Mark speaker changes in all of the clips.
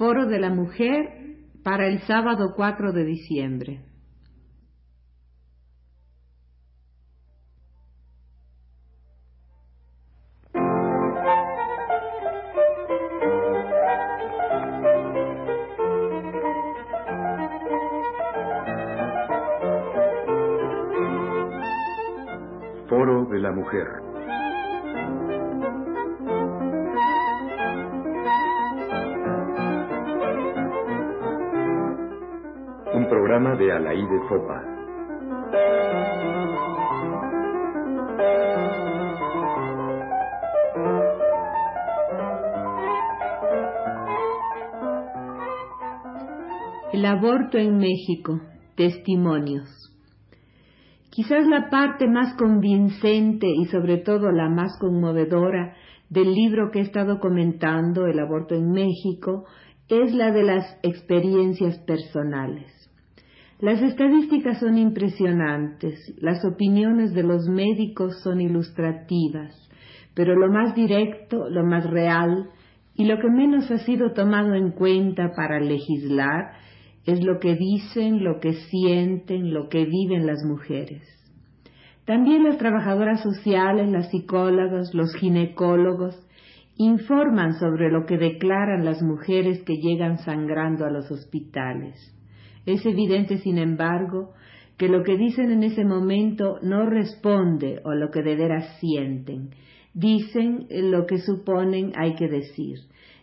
Speaker 1: Foro de la Mujer para el sábado 4 de diciembre.
Speaker 2: Foro de la Mujer. Programa de Alaide Fopa.
Speaker 1: El aborto en México. Testimonios. Quizás la parte más convincente y sobre todo la más conmovedora del libro que he estado comentando, El aborto en México, es la de las experiencias personales. Las estadísticas son impresionantes, las opiniones de los médicos son ilustrativas, pero lo más directo, lo más real y lo que menos ha sido tomado en cuenta para legislar es lo que dicen, lo que sienten, lo que viven las mujeres. También las trabajadoras sociales, las psicólogas, los ginecólogos informan sobre lo que declaran las mujeres que llegan sangrando a los hospitales. Es evidente, sin embargo, que lo que dicen en ese momento no responde a lo que de veras sienten. Dicen lo que suponen hay que decir.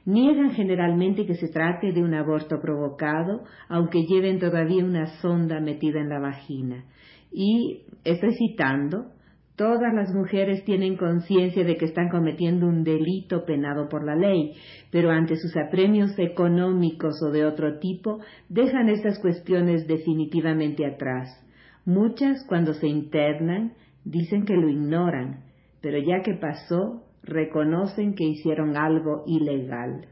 Speaker 1: Niegan generalmente que se trate de un aborto provocado, aunque lleven todavía una sonda metida en la vagina. Y estoy citando, Todas las mujeres tienen conciencia de que están cometiendo un delito penado por la ley, pero ante sus apremios económicos o de otro tipo, dejan estas cuestiones definitivamente atrás. Muchas, cuando se internan, dicen que lo ignoran, pero ya que pasó, reconocen que hicieron algo ilegal.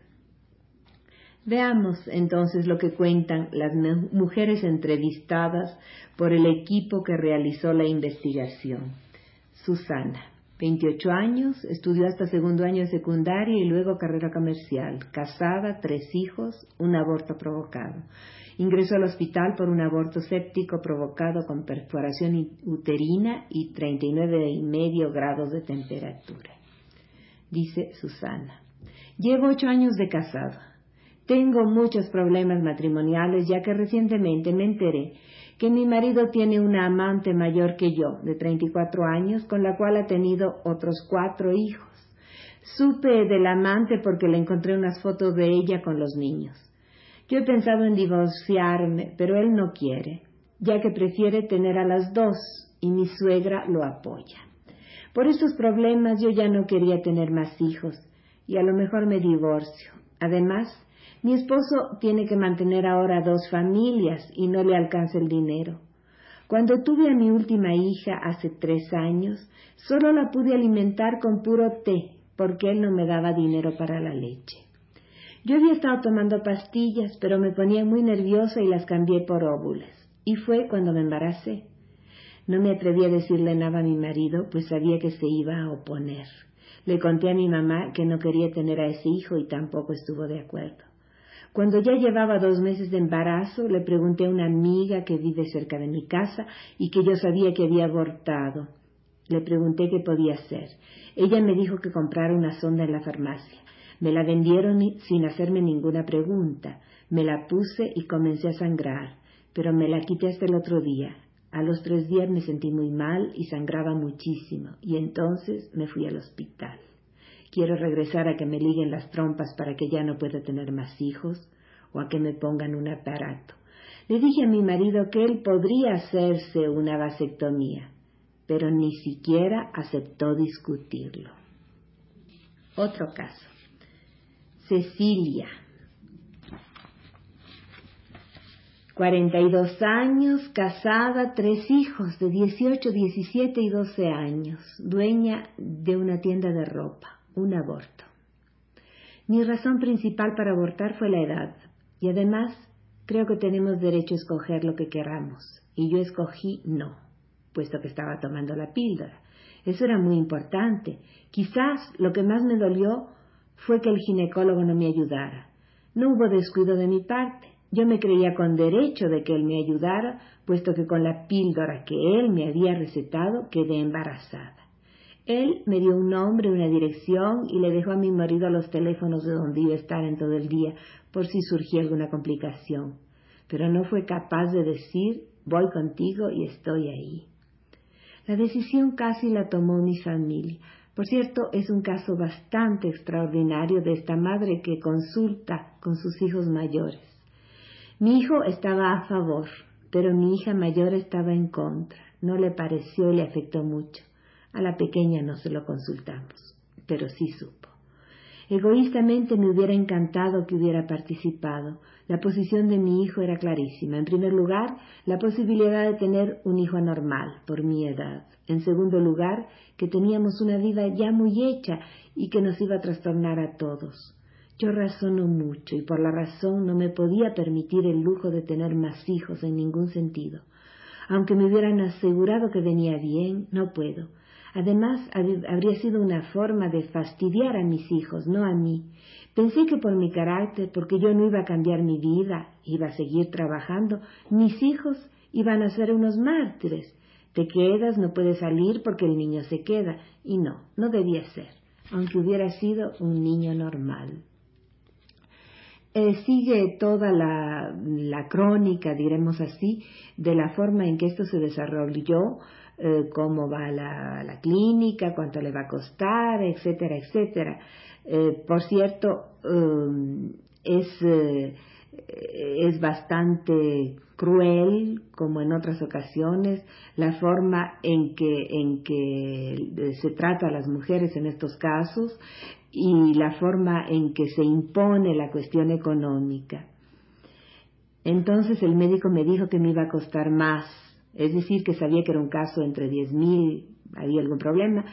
Speaker 1: Veamos entonces lo que cuentan las mujeres entrevistadas por el equipo que realizó la investigación. Susana, 28 años, estudió hasta segundo año de secundaria y luego carrera comercial, casada, tres hijos, un aborto provocado. Ingresó al hospital por un aborto séptico provocado con perforación uterina y 39 y medio grados de temperatura. Dice Susana, llevo ocho años de casado. Tengo muchos problemas matrimoniales ya que recientemente me enteré que mi marido tiene una amante mayor que yo, de 34 años, con la cual ha tenido otros cuatro hijos. Supe del amante porque le encontré unas fotos de ella con los niños. Yo he pensado en divorciarme, pero él no quiere, ya que prefiere tener a las dos y mi suegra lo apoya. Por estos problemas yo ya no quería tener más hijos y a lo mejor me divorcio. Además, mi esposo tiene que mantener ahora dos familias y no le alcanza el dinero. Cuando tuve a mi última hija hace tres años, solo la pude alimentar con puro té, porque él no me daba dinero para la leche. Yo había estado tomando pastillas, pero me ponía muy nerviosa y las cambié por óvulas. Y fue cuando me embaracé. No me atreví a decirle nada a mi marido, pues sabía que se iba a oponer. Le conté a mi mamá que no quería tener a ese hijo y tampoco estuvo de acuerdo. Cuando ya llevaba dos meses de embarazo, le pregunté a una amiga que vive cerca de mi casa y que yo sabía que había abortado. Le pregunté qué podía hacer. Ella me dijo que comprara una sonda en la farmacia. Me la vendieron sin hacerme ninguna pregunta. Me la puse y comencé a sangrar, pero me la quité hasta el otro día. A los tres días me sentí muy mal y sangraba muchísimo, y entonces me fui al hospital. Quiero regresar a que me liguen las trompas para que ya no pueda tener más hijos o a que me pongan un aparato. Le dije a mi marido que él podría hacerse una vasectomía, pero ni siquiera aceptó discutirlo. Otro caso. Cecilia. 42 años, casada, tres hijos de 18, 17 y 12 años, dueña de una tienda de ropa un aborto. Mi razón principal para abortar fue la edad, y además creo que tenemos derecho a escoger lo que queramos, y yo escogí no, puesto que estaba tomando la píldora. Eso era muy importante. Quizás lo que más me dolió fue que el ginecólogo no me ayudara. No hubo descuido de mi parte. Yo me creía con derecho de que él me ayudara, puesto que con la píldora que él me había recetado quedé embarazada. Él me dio un nombre, una dirección y le dejó a mi marido los teléfonos de donde iba a estar en todo el día por si surgía alguna complicación. Pero no fue capaz de decir voy contigo y estoy ahí. La decisión casi la tomó mi familia. Por cierto, es un caso bastante extraordinario de esta madre que consulta con sus hijos mayores. Mi hijo estaba a favor, pero mi hija mayor estaba en contra. No le pareció y le afectó mucho. A la pequeña no se lo consultamos, pero sí supo. Egoístamente me hubiera encantado que hubiera participado. La posición de mi hijo era clarísima. En primer lugar, la posibilidad de tener un hijo anormal, por mi edad. En segundo lugar, que teníamos una vida ya muy hecha y que nos iba a trastornar a todos. Yo razono mucho y por la razón no me podía permitir el lujo de tener más hijos en ningún sentido. Aunque me hubieran asegurado que venía bien, no puedo. Además, habría sido una forma de fastidiar a mis hijos, no a mí. Pensé que por mi carácter, porque yo no iba a cambiar mi vida, iba a seguir trabajando, mis hijos iban a ser unos mártires. Te quedas, no puedes salir porque el niño se queda. Y no, no debía ser, aunque hubiera sido un niño normal. Eh, sigue toda la, la, crónica, diremos así, de la forma en que esto se desarrolló eh, cómo va la, la, clínica, cuánto le va a costar, etcétera, etcétera. Eh, por cierto, um, es, eh, es bastante cruel, como en otras ocasiones, la forma en que, en que se trata a las mujeres en estos casos y la forma en que se impone la cuestión económica. Entonces el médico me dijo que me iba a costar más es decir, que sabía que era un caso entre 10.000, había algún problema,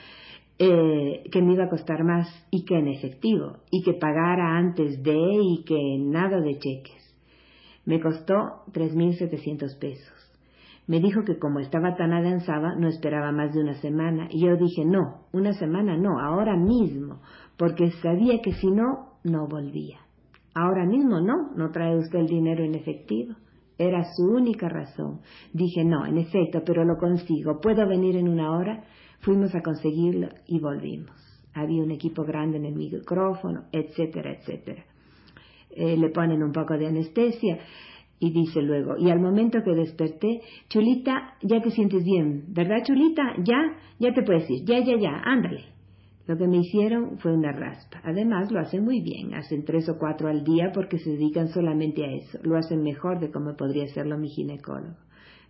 Speaker 1: eh, que me iba a costar más y que en efectivo, y que pagara antes de y que nada de cheques. Me costó 3.700 pesos. Me dijo que como estaba tan avanzada no esperaba más de una semana y yo dije no, una semana no, ahora mismo, porque sabía que si no, no volvía. Ahora mismo no, no trae usted el dinero en efectivo. Era su única razón. Dije, no, en efecto, pero lo consigo. ¿Puedo venir en una hora? Fuimos a conseguirlo y volvimos. Había un equipo grande en el micrófono, etcétera, etcétera. Eh, le ponen un poco de anestesia y dice luego, y al momento que desperté, Chulita, ya te sientes bien, ¿verdad, Chulita? Ya, ya te puedes ir, ya, ya, ya, ándale. Lo que me hicieron fue una raspa. Además, lo hacen muy bien. Hacen tres o cuatro al día porque se dedican solamente a eso. Lo hacen mejor de como podría hacerlo mi ginecólogo.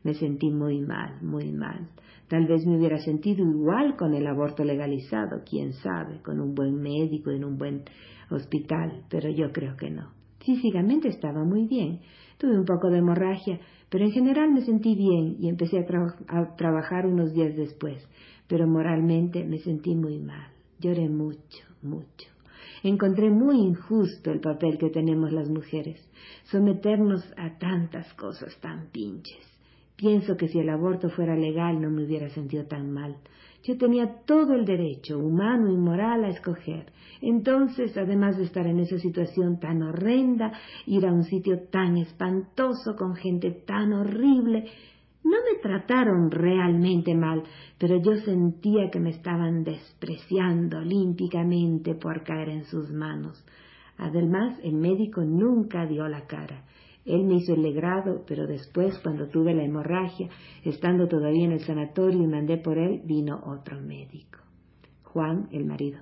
Speaker 1: Me sentí muy mal, muy mal. Tal vez me hubiera sentido igual con el aborto legalizado, quién sabe, con un buen médico en un buen hospital, pero yo creo que no. Físicamente estaba muy bien. Tuve un poco de hemorragia, pero en general me sentí bien y empecé a, a trabajar unos días después, pero moralmente me sentí muy mal. Lloré mucho, mucho. Encontré muy injusto el papel que tenemos las mujeres, someternos a tantas cosas tan pinches. Pienso que si el aborto fuera legal no me hubiera sentido tan mal. Yo tenía todo el derecho, humano y moral, a escoger. Entonces, además de estar en esa situación tan horrenda, ir a un sitio tan espantoso, con gente tan horrible, no me trataron realmente mal, pero yo sentía que me estaban despreciando olímpicamente por caer en sus manos. Además, el médico nunca dio la cara. Él me hizo el legrado, pero después, cuando tuve la hemorragia, estando todavía en el sanatorio y mandé por él, vino otro médico. Juan, el marido,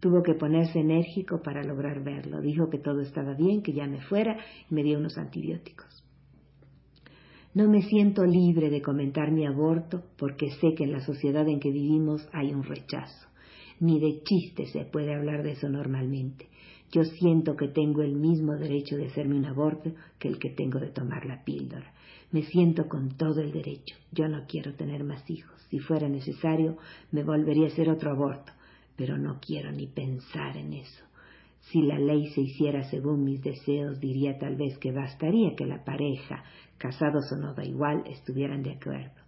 Speaker 1: tuvo que ponerse enérgico para lograr verlo. Dijo que todo estaba bien, que ya me fuera y me dio unos antibióticos. No me siento libre de comentar mi aborto porque sé que en la sociedad en que vivimos hay un rechazo. Ni de chiste se puede hablar de eso normalmente. Yo siento que tengo el mismo derecho de hacerme un aborto que el que tengo de tomar la píldora. Me siento con todo el derecho. Yo no quiero tener más hijos. Si fuera necesario, me volvería a hacer otro aborto. Pero no quiero ni pensar en eso. Si la ley se hiciera según mis deseos, diría tal vez que bastaría que la pareja, casados o no da igual, estuvieran de acuerdo.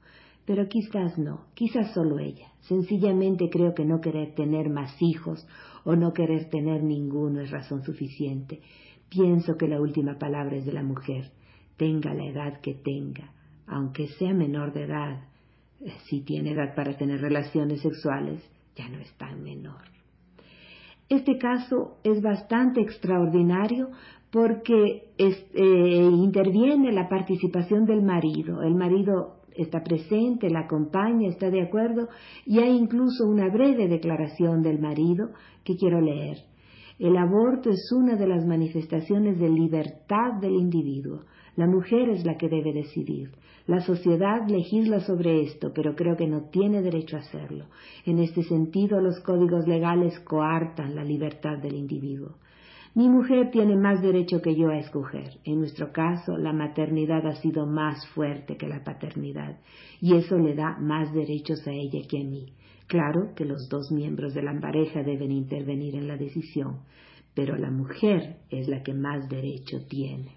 Speaker 1: pero quizás no, quizás solo ella. Sencillamente creo que no querer tener más hijos o no querer tener ninguno es razón suficiente. Pienso que la última palabra es de la mujer, tenga la edad que tenga, aunque sea menor de edad, eh, si tiene edad para tener relaciones sexuales, ya no es tan menor. Este caso es bastante extraordinario porque eh, interviene la participación del marido. El marido está presente, la acompaña, está de acuerdo y hay incluso una breve declaración del marido que quiero leer. El aborto es una de las manifestaciones de libertad del individuo. La mujer es la que debe decidir. La sociedad legisla sobre esto, pero creo que no tiene derecho a hacerlo. En este sentido, los códigos legales coartan la libertad del individuo. Mi mujer tiene más derecho que yo a escoger. En nuestro caso, la maternidad ha sido más fuerte que la paternidad, y eso le da más derechos a ella que a mí. Claro que los dos miembros de la pareja deben intervenir en la decisión, pero la mujer es la que más derecho tiene.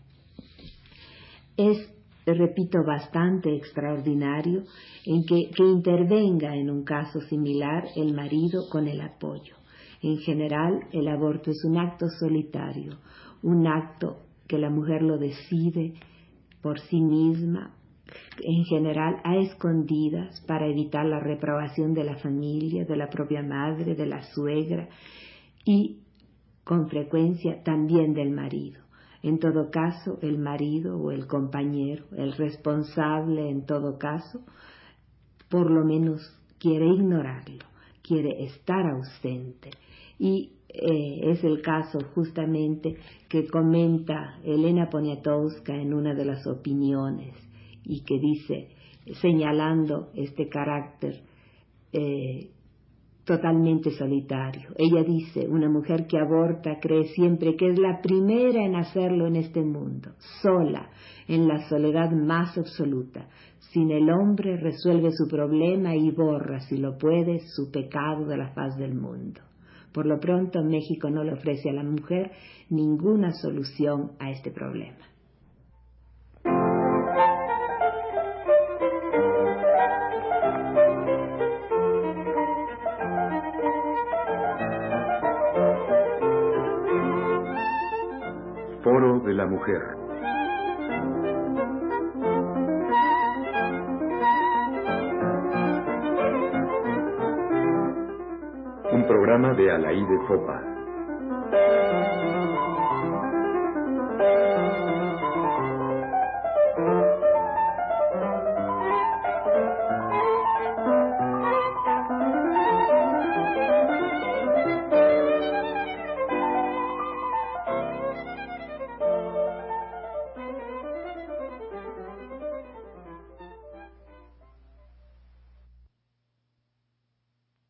Speaker 1: Es repito, bastante extraordinario en que, que intervenga en un caso similar el marido con el apoyo. En general, el aborto es un acto solitario, un acto que la mujer lo decide por sí misma, en general a escondidas para evitar la reprobación de la familia, de la propia madre, de la suegra y con frecuencia también del marido. En todo caso, el marido o el compañero, el responsable en todo caso, por lo menos quiere ignorarlo, quiere estar ausente. Y eh, es el caso justamente que comenta Elena Poniatowska en una de las opiniones y que dice, señalando este carácter eh, totalmente solitario. Ella dice, una mujer que aborta cree siempre que es la primera en hacerlo en este mundo, sola, en la soledad más absoluta. Sin el hombre resuelve su problema y borra, si lo puede, su pecado de la faz del mundo. Por lo pronto, México no le ofrece a la mujer ninguna solución a este problema.
Speaker 2: La Mujer. Un programa de Alaí de Fopa.